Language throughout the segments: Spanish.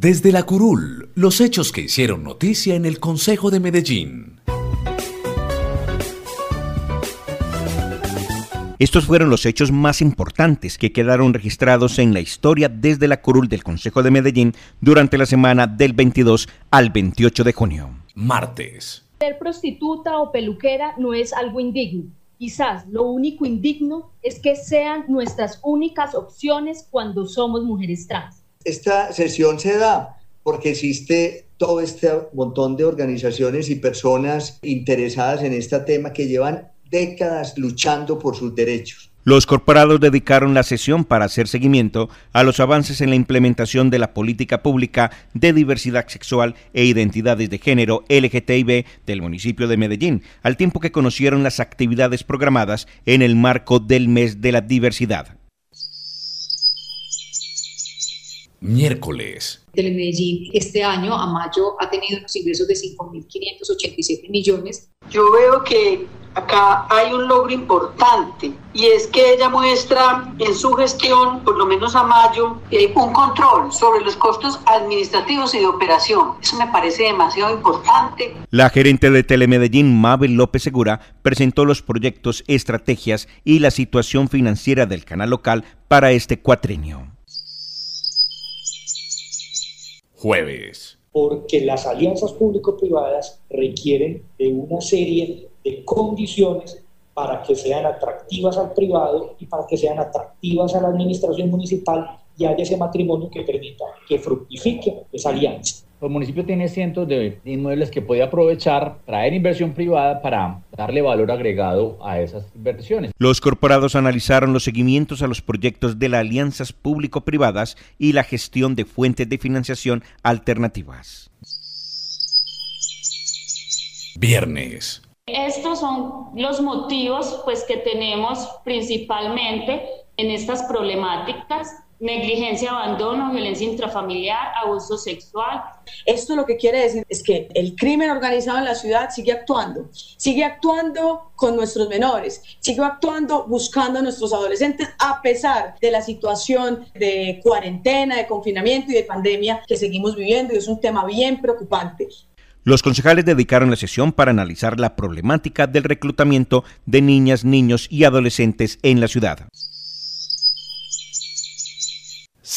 Desde la curul, los hechos que hicieron noticia en el Consejo de Medellín. Estos fueron los hechos más importantes que quedaron registrados en la historia desde la curul del Consejo de Medellín durante la semana del 22 al 28 de junio. Martes. Ser prostituta o peluquera no es algo indigno. Quizás lo único indigno es que sean nuestras únicas opciones cuando somos mujeres trans. Esta sesión se da porque existe todo este montón de organizaciones y personas interesadas en este tema que llevan décadas luchando por sus derechos. Los corporados dedicaron la sesión para hacer seguimiento a los avances en la implementación de la política pública de diversidad sexual e identidades de género LGTB del municipio de Medellín, al tiempo que conocieron las actividades programadas en el marco del mes de la diversidad. Miércoles. Telemedellín este año, a mayo, ha tenido unos ingresos de 5.587 millones. Yo veo que acá hay un logro importante y es que ella muestra en su gestión, por lo menos a mayo, eh, un control sobre los costos administrativos y de operación. Eso me parece demasiado importante. La gerente de Telemedellín, Mabel López Segura, presentó los proyectos, estrategias y la situación financiera del canal local para este cuatrenio. Jueves. Porque las alianzas público-privadas requieren de una serie de condiciones para que sean atractivas al privado y para que sean atractivas a la administración municipal y haya ese matrimonio que permita que fructifique esa alianza. El municipio tiene cientos de inmuebles que puede aprovechar, traer inversión privada para darle valor agregado a esas inversiones. Los corporados analizaron los seguimientos a los proyectos de las alianzas público-privadas y la gestión de fuentes de financiación alternativas. Viernes. Estos son los motivos pues que tenemos principalmente en estas problemáticas negligencia, abandono, violencia intrafamiliar, abuso sexual. Esto lo que quiere decir es que el crimen organizado en la ciudad sigue actuando, sigue actuando con nuestros menores, sigue actuando buscando a nuestros adolescentes a pesar de la situación de cuarentena, de confinamiento y de pandemia que seguimos viviendo y es un tema bien preocupante. Los concejales dedicaron la sesión para analizar la problemática del reclutamiento de niñas, niños y adolescentes en la ciudad.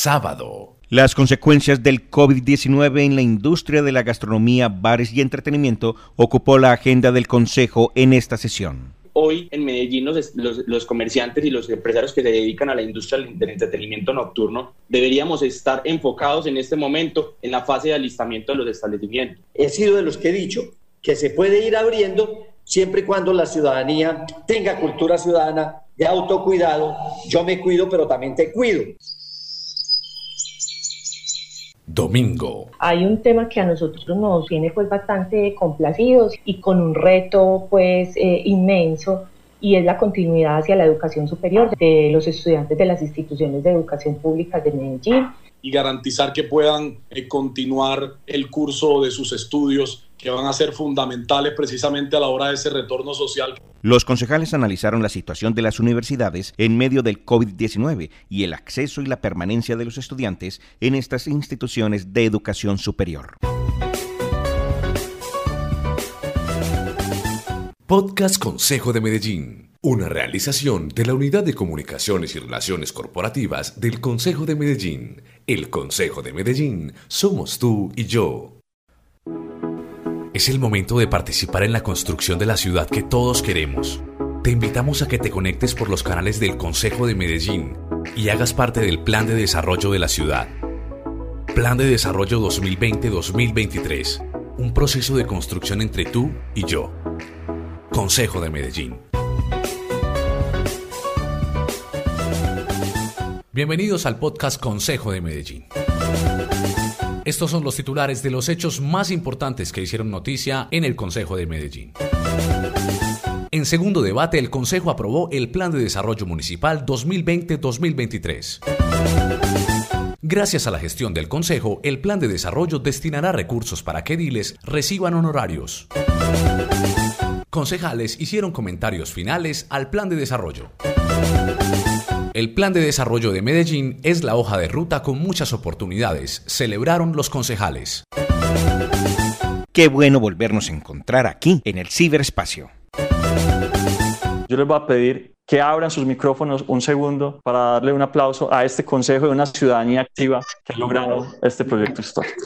Sábado. Las consecuencias del COVID-19 en la industria de la gastronomía, bares y entretenimiento ocupó la agenda del Consejo en esta sesión. Hoy en Medellín los, los, comerciantes y los empresarios que se dedican a la industria del entretenimiento nocturno deberíamos estar enfocados en este momento en la fase de alistamiento de los establecimientos. He sido de los que he dicho que se puede ir abriendo siempre y cuando la ciudadanía tenga cultura ciudadana de autocuidado. Yo me cuido, pero también te cuido. Domingo. Hay un tema que a nosotros nos tiene pues bastante complacidos y con un reto pues eh, inmenso y es la continuidad hacia la educación superior de los estudiantes de las instituciones de educación pública de Medellín. Y garantizar que puedan eh, continuar el curso de sus estudios que van a ser fundamentales precisamente a la hora de ese retorno social. Los concejales analizaron la situación de las universidades en medio del COVID-19 y el acceso y la permanencia de los estudiantes en estas instituciones de educación superior. Podcast Consejo de Medellín. Una realización de la Unidad de Comunicaciones y Relaciones Corporativas del Consejo de Medellín. El Consejo de Medellín somos tú y yo. Es el momento de participar en la construcción de la ciudad que todos queremos. Te invitamos a que te conectes por los canales del Consejo de Medellín y hagas parte del Plan de Desarrollo de la ciudad. Plan de Desarrollo 2020-2023. Un proceso de construcción entre tú y yo. Consejo de Medellín. Bienvenidos al podcast Consejo de Medellín. Estos son los titulares de los hechos más importantes que hicieron noticia en el Consejo de Medellín. En segundo debate, el Consejo aprobó el Plan de Desarrollo Municipal 2020-2023. Gracias a la gestión del Consejo, el Plan de Desarrollo destinará recursos para que ediles reciban honorarios. Concejales hicieron comentarios finales al Plan de Desarrollo. El plan de desarrollo de Medellín es la hoja de ruta con muchas oportunidades, celebraron los concejales. Qué bueno volvernos a encontrar aquí, en el ciberespacio. Yo les voy a pedir que abran sus micrófonos un segundo para darle un aplauso a este Consejo de una ciudadanía activa que ha logrado este proyecto histórico.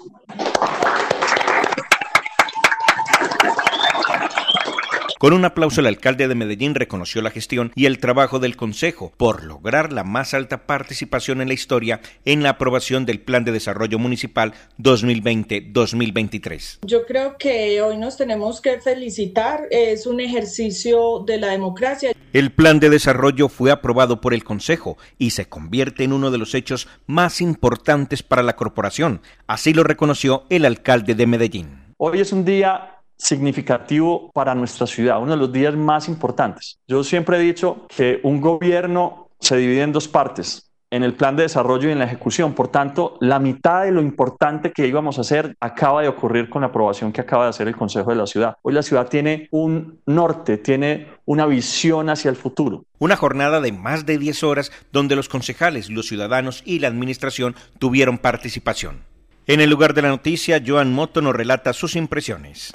Con un aplauso el alcalde de Medellín reconoció la gestión y el trabajo del Consejo por lograr la más alta participación en la historia en la aprobación del Plan de Desarrollo Municipal 2020-2023. Yo creo que hoy nos tenemos que felicitar, es un ejercicio de la democracia. El plan de desarrollo fue aprobado por el Consejo y se convierte en uno de los hechos más importantes para la corporación, así lo reconoció el alcalde de Medellín. Hoy es un día significativo para nuestra ciudad, uno de los días más importantes. Yo siempre he dicho que un gobierno se divide en dos partes, en el plan de desarrollo y en la ejecución. Por tanto, la mitad de lo importante que íbamos a hacer acaba de ocurrir con la aprobación que acaba de hacer el Consejo de la Ciudad. Hoy la ciudad tiene un norte, tiene una visión hacia el futuro. Una jornada de más de 10 horas donde los concejales, los ciudadanos y la administración tuvieron participación. En el lugar de la noticia, Joan Moto nos relata sus impresiones.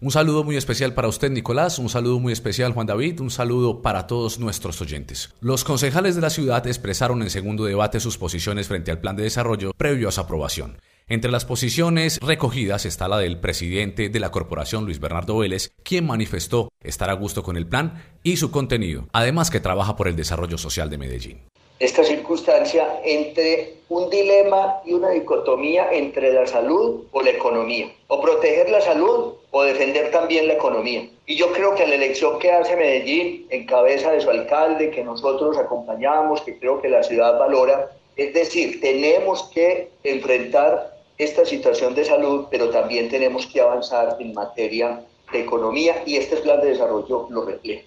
Un saludo muy especial para usted, Nicolás, un saludo muy especial, Juan David, un saludo para todos nuestros oyentes. Los concejales de la ciudad expresaron en segundo debate sus posiciones frente al plan de desarrollo previo a su aprobación. Entre las posiciones recogidas está la del presidente de la corporación, Luis Bernardo Vélez, quien manifestó estar a gusto con el plan y su contenido, además que trabaja por el desarrollo social de Medellín esta circunstancia entre un dilema y una dicotomía entre la salud o la economía, o proteger la salud o defender también la economía. Y yo creo que la elección que hace Medellín en cabeza de su alcalde, que nosotros acompañamos, que creo que la ciudad valora, es decir, tenemos que enfrentar esta situación de salud, pero también tenemos que avanzar en materia de economía y este plan de desarrollo lo refleja.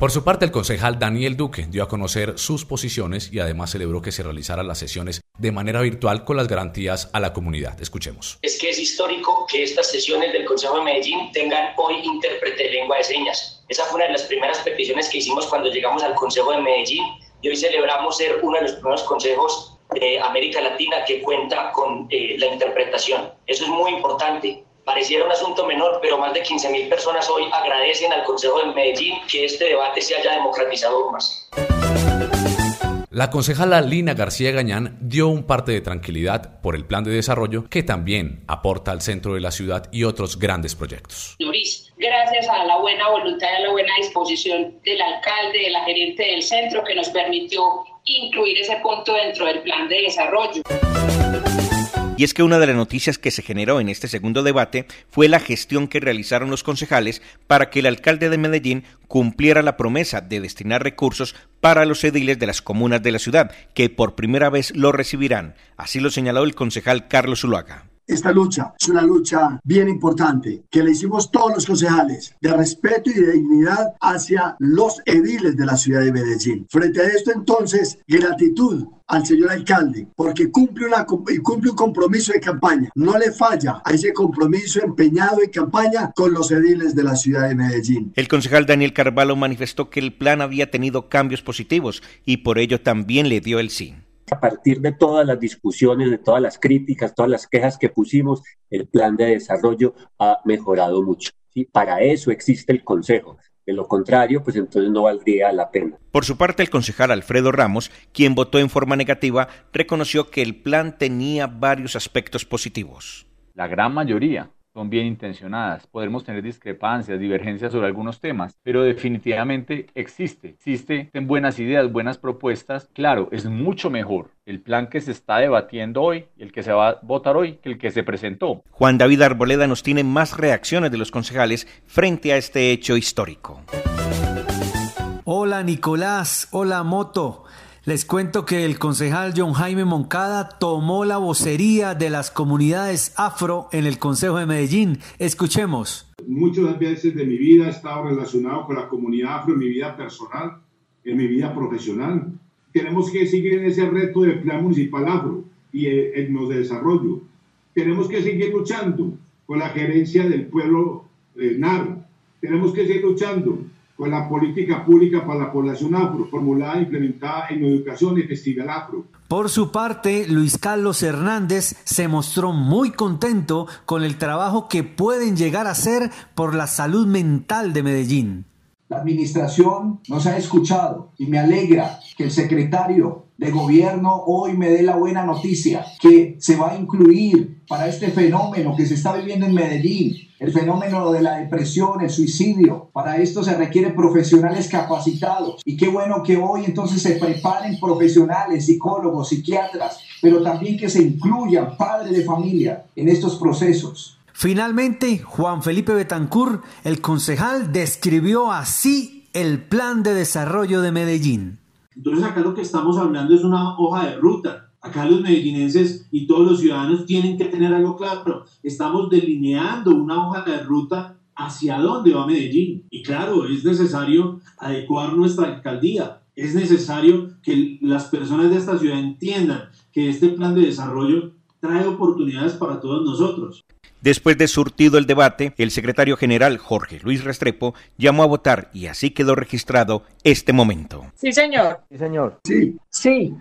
Por su parte, el concejal Daniel Duque dio a conocer sus posiciones y además celebró que se realizaran las sesiones de manera virtual con las garantías a la comunidad. Escuchemos. Es que es histórico que estas sesiones del Consejo de Medellín tengan hoy intérprete de lengua de señas. Esa fue una de las primeras peticiones que hicimos cuando llegamos al Consejo de Medellín y hoy celebramos ser uno de los primeros consejos de América Latina que cuenta con eh, la interpretación. Eso es muy importante Pareciera un asunto menor, pero más de 15.000 personas hoy agradecen al Consejo de Medellín que este debate se haya democratizado más. La concejala Lina García Gañán dio un parte de tranquilidad por el plan de desarrollo que también aporta al centro de la ciudad y otros grandes proyectos. Luis, gracias a la buena voluntad y a la buena disposición del alcalde, de la gerente del centro que nos permitió incluir ese punto dentro del plan de desarrollo. Y es que una de las noticias que se generó en este segundo debate fue la gestión que realizaron los concejales para que el alcalde de Medellín cumpliera la promesa de destinar recursos para los ediles de las comunas de la ciudad, que por primera vez lo recibirán. Así lo señaló el concejal Carlos Zuluaga. Esta lucha es una lucha bien importante que le hicimos todos los concejales de respeto y de dignidad hacia los ediles de la ciudad de Medellín. Frente a esto entonces, gratitud al señor alcalde porque cumple, cumple un compromiso de campaña. No le falla a ese compromiso empeñado en campaña con los ediles de la ciudad de Medellín. El concejal Daniel Carvalho manifestó que el plan había tenido cambios positivos y por ello también le dio el sí a partir de todas las discusiones, de todas las críticas, todas las quejas que pusimos, el plan de desarrollo ha mejorado mucho. ¿sí? Para eso existe el Consejo. De lo contrario, pues entonces no valdría la pena. Por su parte, el concejal Alfredo Ramos, quien votó en forma negativa, reconoció que el plan tenía varios aspectos positivos. La gran mayoría son bien intencionadas. Podremos tener discrepancias, divergencias sobre algunos temas, pero definitivamente existe, existen buenas ideas, buenas propuestas. Claro, es mucho mejor el plan que se está debatiendo hoy, el que se va a votar hoy, que el que se presentó. Juan David Arboleda nos tiene más reacciones de los concejales frente a este hecho histórico. Hola Nicolás, hola Moto. Les cuento que el concejal John Jaime Moncada tomó la vocería de las comunidades afro en el Consejo de Medellín. Escuchemos. Muchas veces de mi vida he estado relacionado con la comunidad afro en mi vida personal, en mi vida profesional. Tenemos que seguir en ese reto del plan municipal afro y en los de desarrollo. Tenemos que seguir luchando con la gerencia del pueblo eh, NAR. Tenemos que seguir luchando con la política pública para la población afro, formulada e implementada en educación y festival afro. Por su parte, Luis Carlos Hernández se mostró muy contento con el trabajo que pueden llegar a hacer por la salud mental de Medellín. La administración nos ha escuchado y me alegra que el secretario de gobierno hoy me dé la buena noticia que se va a incluir para este fenómeno que se está viviendo en Medellín, el fenómeno de la depresión, el suicidio. Para esto se requieren profesionales capacitados. Y qué bueno que hoy entonces se preparen profesionales, psicólogos, psiquiatras, pero también que se incluyan padres de familia en estos procesos. Finalmente, Juan Felipe Betancur, el concejal, describió así el plan de desarrollo de Medellín. Entonces acá lo que estamos hablando es una hoja de ruta. Acá los medellinenses y todos los ciudadanos tienen que tener algo claro. Estamos delineando una hoja de ruta hacia dónde va Medellín. Y claro, es necesario adecuar nuestra alcaldía. Es necesario que las personas de esta ciudad entiendan que este plan de desarrollo trae oportunidades para todos nosotros. Después de surtido el debate, el secretario general Jorge Luis Restrepo llamó a votar y así quedó registrado este momento. Sí, señor. Sí, señor. Sí. Sí.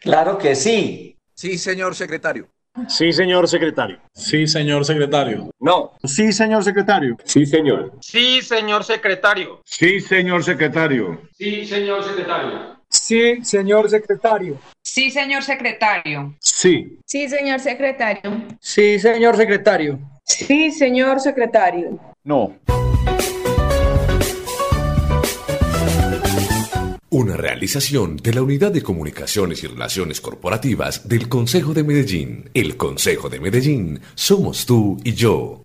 Claro que sí. Sí, señor secretario. Sí, señor secretario. Sí, señor secretario. No. Sí, señor secretario. Sí, señor. Sí, señor secretario. Sí, señor secretario. Sí, señor secretario. Sí, señor secretario. Sí, señor secretario. Sí. Sí, señor secretario. Sí, señor secretario. Sí, señor secretario. No. Una realización de la Unidad de Comunicaciones y Relaciones Corporativas del Consejo de Medellín. El Consejo de Medellín somos tú y yo.